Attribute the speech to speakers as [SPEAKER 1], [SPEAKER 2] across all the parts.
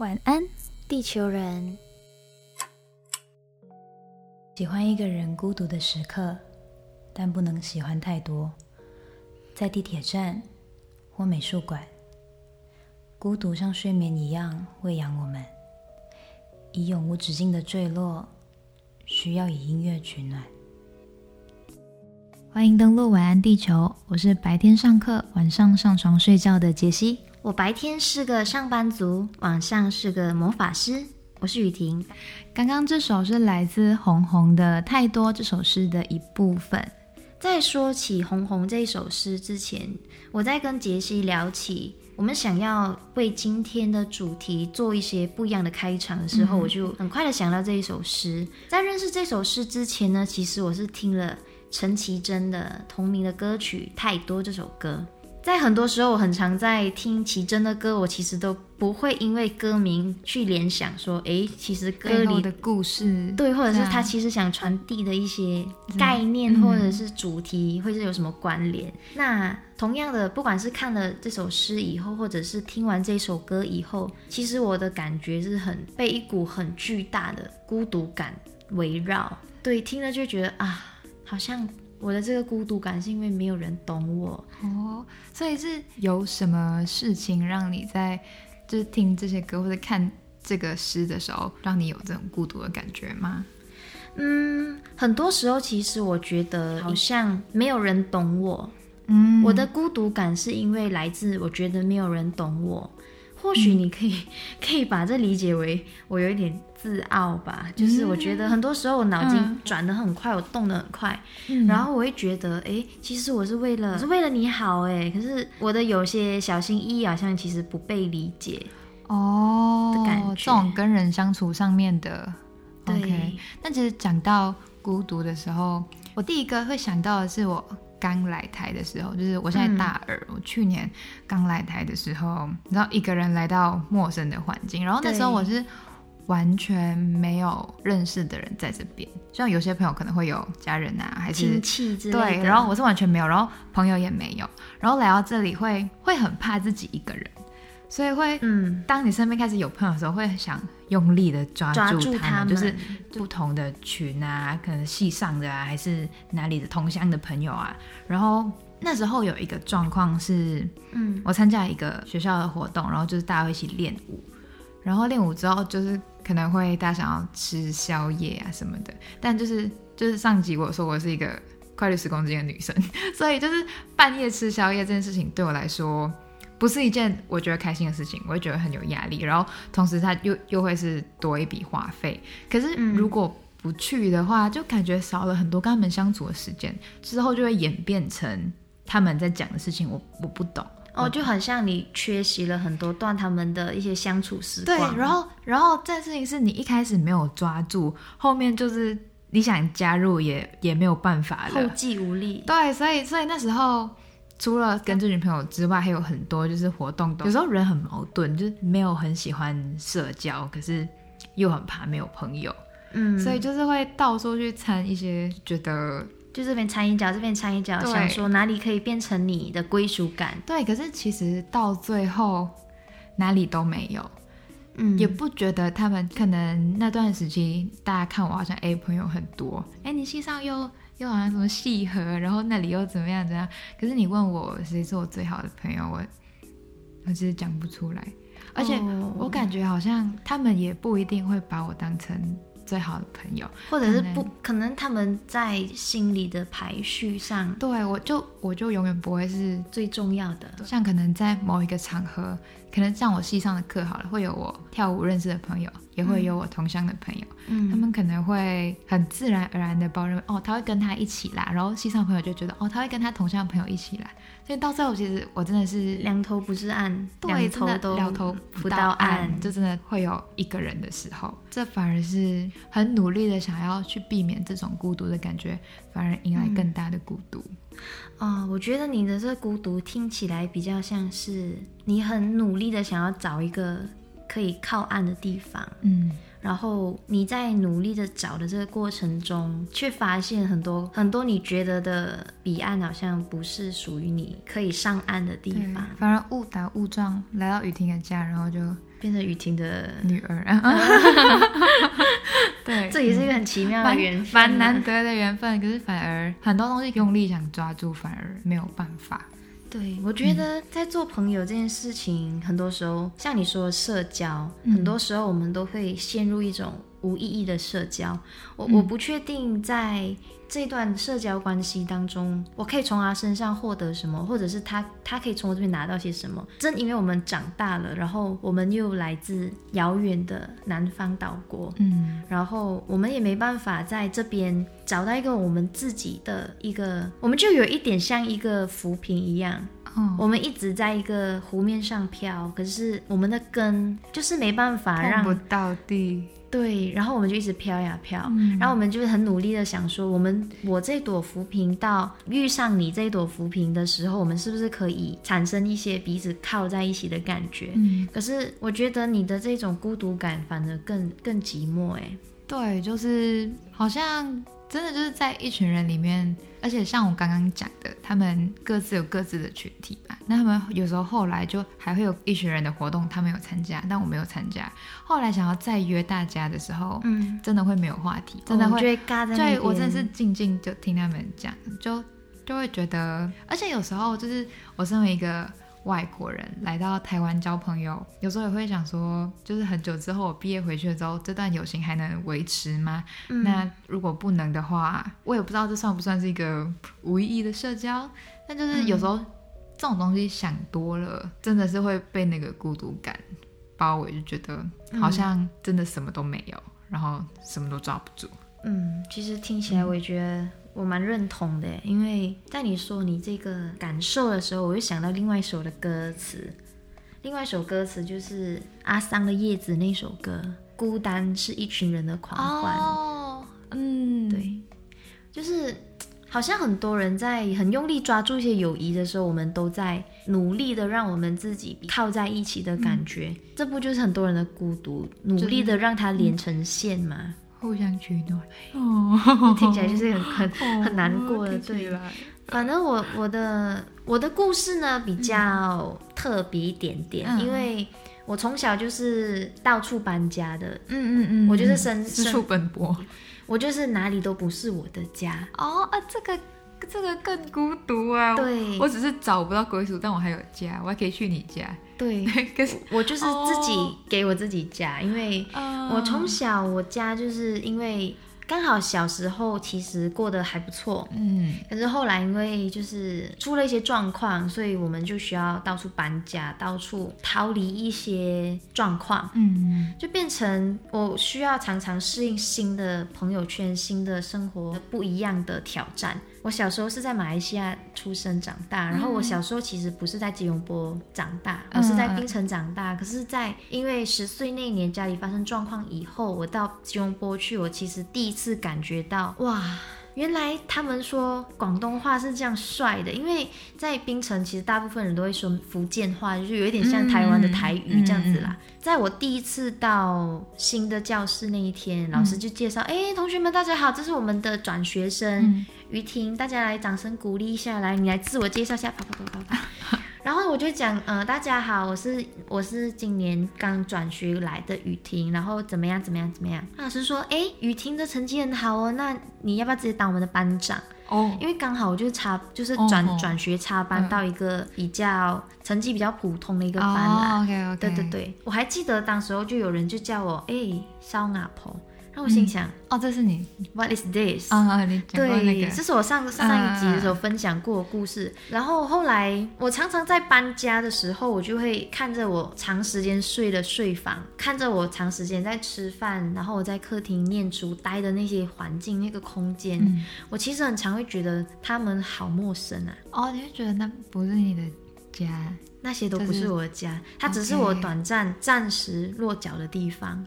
[SPEAKER 1] 晚安，地球人。喜欢一个人孤独的时刻，但不能喜欢太多。在地铁站或美术馆，孤独像睡眠一样喂养我们，以永无止境的坠落，需要以音乐取暖。欢迎登录晚安地球，我是白天上课、晚上上床睡觉的杰西。
[SPEAKER 2] 我白天是个上班族，晚上是个魔法师。我是雨婷。
[SPEAKER 1] 刚刚这首是来自红红的《太多》这首诗的一部分。
[SPEAKER 2] 在说起红红这首诗之前，我在跟杰西聊起我们想要为今天的主题做一些不一样的开场的时候，我就很快的想到这一首诗。在认识这首诗之前呢，其实我是听了陈绮贞的同名的歌曲《太多》这首歌。在很多时候，我很常在听奇珍的歌，我其实都不会因为歌名去联想说，哎，其实歌里
[SPEAKER 1] 的故事，
[SPEAKER 2] 对，或者是他其实想传递的一些概念或者是主题，会是有什么关联？那同样的，不管是看了这首诗以后，或者是听完这首歌以后，其实我的感觉是很被一股很巨大的孤独感围绕。对，听了就觉得啊，好像。我的这个孤独感是因为没有人懂我
[SPEAKER 1] 哦，所以是有什么事情让你在就是听这些歌或者看这个诗的时候，让你有这种孤独的感觉吗？
[SPEAKER 2] 嗯，很多时候其实我觉得好像没有人懂我，嗯，我的孤独感是因为来自我觉得没有人懂我。或许你可以 可以把这理解为我有一点自傲吧，就是我觉得很多时候我脑筋转得很快，我动得很快，然后我会觉得，哎，其实我是为了是为了你好，哎，可是我的有些小心翼翼好像其实不被理解
[SPEAKER 1] 哦
[SPEAKER 2] 的感觉，
[SPEAKER 1] 这种跟人相处上面的，OK。那其实讲到孤独的时候，我第一个会想到的是我。刚来台的时候，就是我现在大二，我去年刚来台的时候，你知道一个人来到陌生的环境，然后那时候我是完全没有认识的人在这边，像有些朋友可能会有家人啊，还是
[SPEAKER 2] 亲戚之类的，
[SPEAKER 1] 对，然后我是完全没有，然后朋友也没有，然后来到这里会会很怕自己一个人。所以会，嗯，当你身边开始有朋友的时候，会想用力的抓住他们，就是不同的群啊，可能系上的啊，还是哪里的同乡的朋友啊。然后那时候有一个状况是，嗯，我参加一个学校的活动，然后就是大家一起练舞，然后练舞之后就是可能会大家想要吃宵夜啊什么的，但就是就是上集我说我是一个快六十公斤的女生，所以就是半夜吃宵夜这件事情对我来说。不是一件我觉得开心的事情，我会觉得很有压力，然后同时它又又会是多一笔花费。可是如果不去的话，就感觉少了很多跟他们相处的时间，之后就会演变成他们在讲的事情，我我不懂
[SPEAKER 2] 哦，就很像你缺席了很多段他们的一些相处时
[SPEAKER 1] 光。对，然后然后这件事情是你一开始没有抓住，后面就是你想加入也也没有办法了，
[SPEAKER 2] 后继无力。
[SPEAKER 1] 对，所以所以那时候。除了跟这女朋友之外，还有很多就是活动。有时候人很矛盾，就是没有很喜欢社交，可是又很怕没有朋友。嗯，所以就是会到处去参一些，觉得
[SPEAKER 2] 就这边参一脚，这边参一脚，想说哪里可以变成你的归属感。
[SPEAKER 1] 对，可是其实到最后哪里都没有。嗯，也不觉得他们可能那段时期大家看我好像哎朋友很多，哎你心上又。又好像什么戏核，然后那里又怎么样怎样？可是你问我谁是我最好的朋友，我我其实讲不出来，而且我感觉好像他们也不一定会把我当成。最好的朋友，
[SPEAKER 2] 或者是不可能，他们在心里的排序上，
[SPEAKER 1] 对我就我就永远不会是
[SPEAKER 2] 最重要的。
[SPEAKER 1] 像可能在某一个场合，可能像我系上的课好了，会有我跳舞认识的朋友，也会有我同乡的朋友，嗯，他们可能会很自然而然的包容，哦，他会跟他一起来，然后西藏朋友就觉得，哦，他会跟他同乡的朋友一起来。所以到最后，其实我真的是
[SPEAKER 2] 两头不是岸，
[SPEAKER 1] 对，
[SPEAKER 2] 头都
[SPEAKER 1] 两头不到岸，就真的会有一个人的时候，这反而是很努力的想要去避免这种孤独的感觉，反而迎来更大的孤独。
[SPEAKER 2] 啊，我觉得你的这孤独听起来比较像是你很努力的想要找一个可以靠岸的地方，嗯，然后你在努力的找的这个过程中，却发现很多很多你觉得的彼岸好像不是属于你可以上岸的地方，
[SPEAKER 1] 反而误打误撞来到雨婷的家，然后就
[SPEAKER 2] 变成雨婷的
[SPEAKER 1] 女儿。对，
[SPEAKER 2] 这也是一个很奇妙的缘分，
[SPEAKER 1] 蛮难得的缘分。可是反而很多东西用力想抓住，反而没有办法。
[SPEAKER 2] 对，我觉得在做朋友这件事情，很多时候像你说社交，很多时候我们都会陷入一种无意义的社交。我我不确定在。这段社交关系当中，我可以从他身上获得什么，或者是他他可以从我这边拿到些什么？正因为我们长大了，然后我们又来自遥远的南方岛国，嗯，然后我们也没办法在这边找到一个我们自己的一个，我们就有一点像一个浮萍一样，哦，我们一直在一个湖面上飘，可是我们的根就是没办法让
[SPEAKER 1] 不到地。
[SPEAKER 2] 对，然后我们就一直飘呀飘，然后我们就很努力的想说，我们我这朵浮萍到遇上你这朵浮萍的时候，我们是不是可以产生一些彼此靠在一起的感觉？嗯，可是我觉得你的这种孤独感反而更更寂寞哎。
[SPEAKER 1] 对，就是好像。真的就是在一群人里面，而且像我刚刚讲的，他们各自有各自的群体吧。那他们有时候后来就还会有一群人的活动，他们有参加，但我没有参加。后来想要再约大家的时候，嗯，真的会没有话题，真的会
[SPEAKER 2] 对，
[SPEAKER 1] 我真的是静静就听他们讲，就就会觉得，而且有时候就是我身为一个。外国人来到台湾交朋友，有时候也会想说，就是很久之后我毕业回去的时候，这段友情还能维持吗？那如果不能的话，我也不知道这算不算是一个无意义的社交。但就是有时候这种东西想多了，真的是会被那个孤独感包围，就觉得好像真的什么都没有，然后什么都抓不住。
[SPEAKER 2] 嗯，其实听起来我也觉得。我蛮认同的，因为在你说你这个感受的时候，我又想到另外一首的歌词，另外一首歌词就是阿桑的《叶子》那首歌，孤单是一群人的狂欢。哦，嗯，对，就是好像很多人在很用力抓住一些友谊的时候，我们都在努力的让我们自己靠在一起的感觉，这不就是很多人的孤独，努力的让它连成线吗？
[SPEAKER 1] 互相取暖，哦，
[SPEAKER 2] 听起来就是很很很难过的，对。反正我我的我的故事呢比较特别一点点，因为我从小就是到处搬家的，嗯嗯嗯，我就是身
[SPEAKER 1] 四处奔波，
[SPEAKER 2] 我就是哪里都不是我的家。
[SPEAKER 1] 哦啊，这个。这个更孤独啊！
[SPEAKER 2] 对，
[SPEAKER 1] 我只是找不到归属，但我还有家，我还可以去你家。
[SPEAKER 2] 对，可是我就是自己给我自己家，因为我从小我家就是因为。刚好小时候其实过得还不错，嗯，可是后来因为就是出了一些状况，所以我们就需要到处搬家，到处逃离一些状况，嗯，就变成我需要常常适应新的朋友圈、新的生活、不一样的挑战。我小时候是在马来西亚出生长大，然后我小时候其实不是在吉隆坡长大，我是在槟城长大。可是，在因为十岁那年家里发生状况以后，我到吉隆坡去，我其实第一次感觉到哇，原来他们说广东话是这样帅的。因为在槟城，其实大部分人都会说福建话，就是有一点像台湾的台语这样子啦。在我第一次到新的教室那一天，老师就介绍：哎，同学们大家好，这是我们的转学生。于婷，大家来掌声鼓励一下，来，你来自我介绍下，啪啪啪啪啪。然后我就讲，呃，大家好，我是我是今年刚转学来的雨婷，然后怎么样怎么样怎么样？老师说，哎，雨婷的成绩很好哦，那你要不要直接当我们的班长？哦，因为刚好我就插，就是转转学插班到一个比较成绩比较普通的一个班啦。
[SPEAKER 1] OK OK，
[SPEAKER 2] 对对对，我还记得当时候就有人就叫我，哎，烧阿婆。我心想，
[SPEAKER 1] 哦，这是你
[SPEAKER 2] ，What is this？
[SPEAKER 1] 啊，你
[SPEAKER 2] 讲过那个，这是我上上一集的时候分享过的故事。然后后来，我常常在搬家的时候，我就会看着我长时间睡的睡房，看着我长时间在吃饭，然后我在客厅念书待的那些环境、那个空间，我其实很常会觉得他们好陌生啊。
[SPEAKER 1] 哦，你会觉得那不是你的家？
[SPEAKER 2] 那些都不是我的家，它只是我短暂、暂时落脚的地方。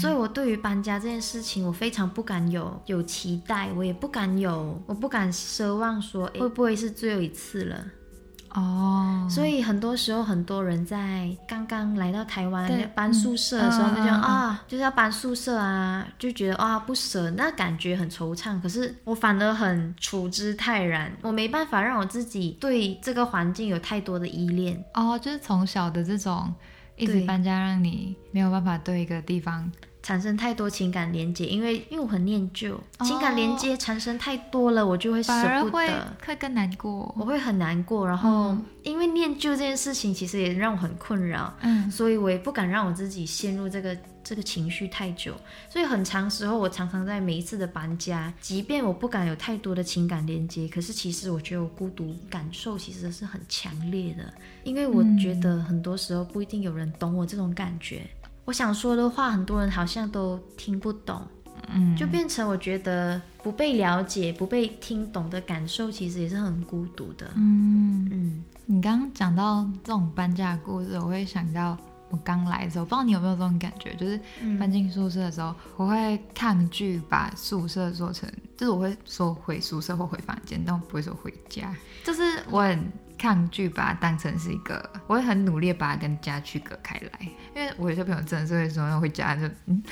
[SPEAKER 2] 所以，我对于搬家这件事情，我非常不敢有有期待，我也不敢有，我不敢奢望说会不会是最后一次了。哦，所以很多时候很多人在刚刚来到台湾搬宿舍的时候，就讲啊，就是要搬宿舍啊，就觉得啊不舍，那感觉很惆怅。可是我反而很处之泰然，我没办法让我自己对这个环境有太多的依恋。
[SPEAKER 1] 哦，就是从小的这种一直搬家，让你没有办法对一个地方。
[SPEAKER 2] 产生太多情感连接，因为因为我很念旧，情感连接产生太多了，我就会舍不得，
[SPEAKER 1] 会更难过，
[SPEAKER 2] 我会很难过。然后因为念旧这件事情，其实也让我很困扰，嗯，所以我也不敢让我自己陷入这个这个情绪太久。所以很长时候，我常常在每一次的搬家，即便我不敢有太多的情感连接，可是其实我觉得我孤独感受其实是很强烈的，因为我觉得很多时候不一定有人懂我这种感觉。我想说的话，很多人好像都听不懂，嗯，就变成我觉得不被了解、不被听懂的感受，其实也是很孤独的。嗯
[SPEAKER 1] 嗯，你刚刚讲到这种搬家的故事，我会想到我刚来的时候，不知道你有没有这种感觉，就是搬进宿舍的时候，我会抗拒把宿舍做成，就是我会说回宿舍或回房间，但我不会说回家，就是我很。抗拒把它当成是一个，我会很努力把它跟家区隔开来，因为我有些朋友真的是会说要回家就嗯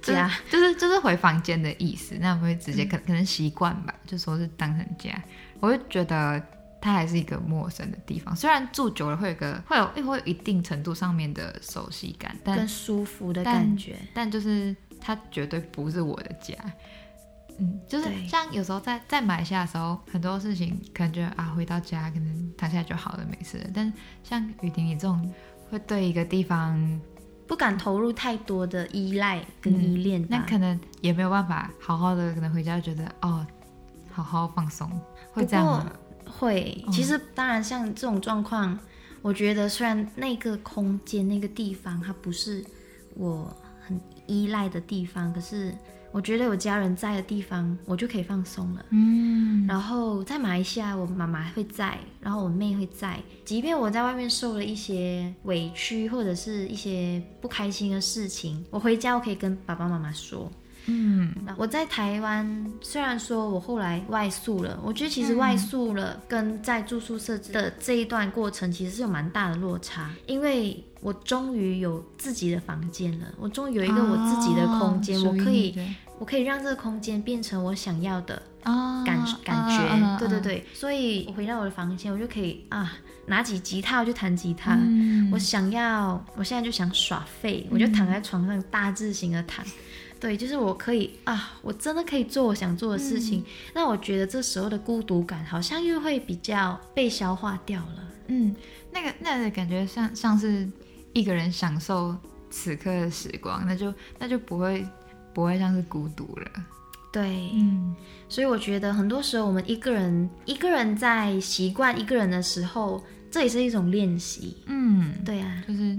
[SPEAKER 1] 家 就是就是回房间的意思，那我会直接可可能习惯吧，就说是当成家，我就觉得它还是一个陌生的地方，虽然住久了会有个会有会有一定程度上面的熟悉感，但
[SPEAKER 2] 舒服的感觉，
[SPEAKER 1] 但就是它绝对不是我的家。嗯，就是像有时候在在马来西亚的时候，很多事情可能觉得啊，回到家可能躺下就好了，没事。但像雨婷你这种，会对一个地方
[SPEAKER 2] 不敢投入太多的依赖跟依恋，
[SPEAKER 1] 那可能也没有办法好好的，可能回家觉得哦，好好放松，会这样吗？
[SPEAKER 2] 会。其实当然，像这种状况，我觉得虽然那个空间那个地方它不是我很依赖的地方，可是。我觉得有家人在的地方，我就可以放松了。嗯，然后在马来西亚，我妈妈会在，然后我妹会在。即便我在外面受了一些委屈，或者是一些不开心的事情，我回家我可以跟爸爸妈妈说。嗯，我在台湾，虽然说我后来外宿了，我觉得其实外宿了跟在住宿舍的这一段过程，其实是有蛮大的落差，因为我终于有自己的房间了，我终于有一个我自己的空间，我可以，我可以让这个空间变成我想要的感感觉，对对对，所以我回到我的房间，我就可以啊，拿起吉他我就弹吉他，我想要，我现在就想耍废，我就躺在床上大字型的躺。对，就是我可以啊，我真的可以做我想做的事情。那我觉得这时候的孤独感好像又会比较被消化掉了。
[SPEAKER 1] 嗯，那个那个感觉像像是一个人享受此刻的时光，那就那就不会不会像是孤独了。
[SPEAKER 2] 对，嗯，所以我觉得很多时候我们一个人一个人在习惯一个人的时候，这也是一种练习。嗯，对啊，
[SPEAKER 1] 就是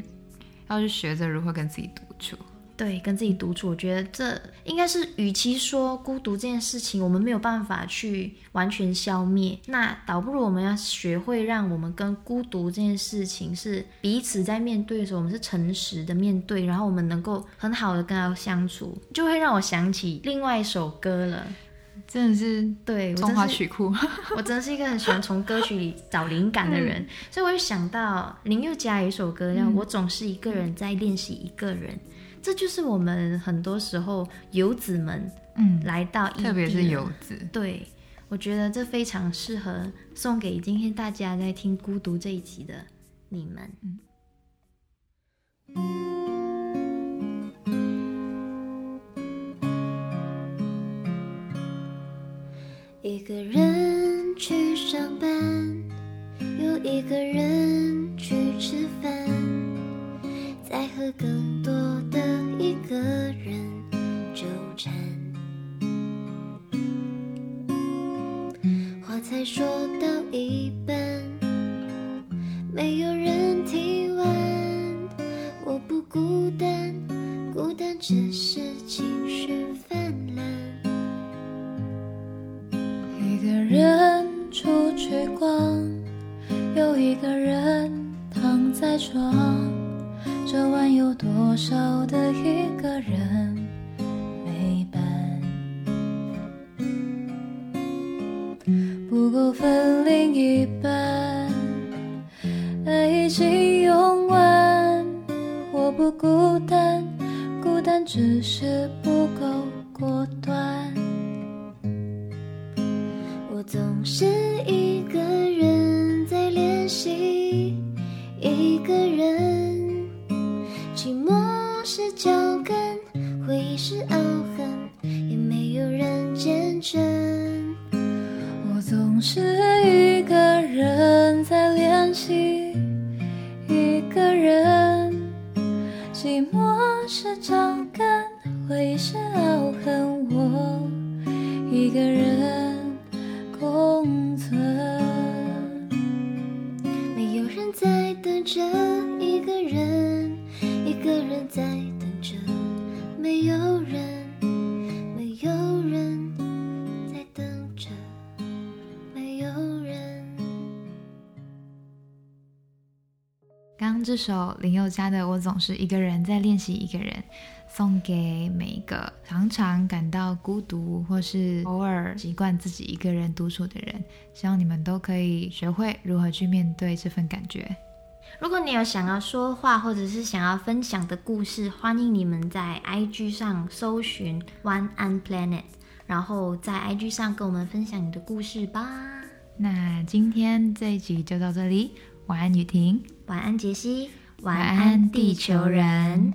[SPEAKER 1] 要去学着如何跟自己独处。
[SPEAKER 2] 对，跟自己独处，我觉得这应该是，与其说孤独这件事情我们没有办法去完全消灭，那倒不如我们要学会让我们跟孤独这件事情是彼此在面对的时候，我们是诚实的面对，然后我们能够很好的跟他相处，就会让我想起另外一首歌了。
[SPEAKER 1] 真的是
[SPEAKER 2] 对，
[SPEAKER 1] 中华曲库，
[SPEAKER 2] 我真的是一个很喜欢从歌曲里找灵感的人，所以我就想到林宥嘉有一首歌叫《我总是一个人在练习一个人》。这就是我们很多时候游子们，嗯，来到
[SPEAKER 1] 特别是游子，
[SPEAKER 2] 对我觉得这非常适合送给今天大家在听孤独这一集的你们。一个人去上班，又一个人去吃饭，再喝更才说到一半，没有人听完。我不孤单，孤单只是情绪泛滥。一个人出去逛，又一个人躺在床。这晚有多少的一个人
[SPEAKER 3] 着一个人，一个人在等着，没有人，没有人在等着，没有人。
[SPEAKER 1] 刚刚这首林宥嘉的《我总是一个人在练习一个人》，送给每一个常常感到孤独或是偶尔习惯自己一个人独处的人，希望你们都可以学会如何去面对这份感觉。
[SPEAKER 2] 如果你有想要说话或者是想要分享的故事，欢迎你们在 IG 上搜寻 One and Planet，然后在 IG 上跟我们分享你的故事吧。
[SPEAKER 1] 那今天这一集就到这里，晚安雨婷，
[SPEAKER 2] 晚安杰西，
[SPEAKER 1] 晚安地球人。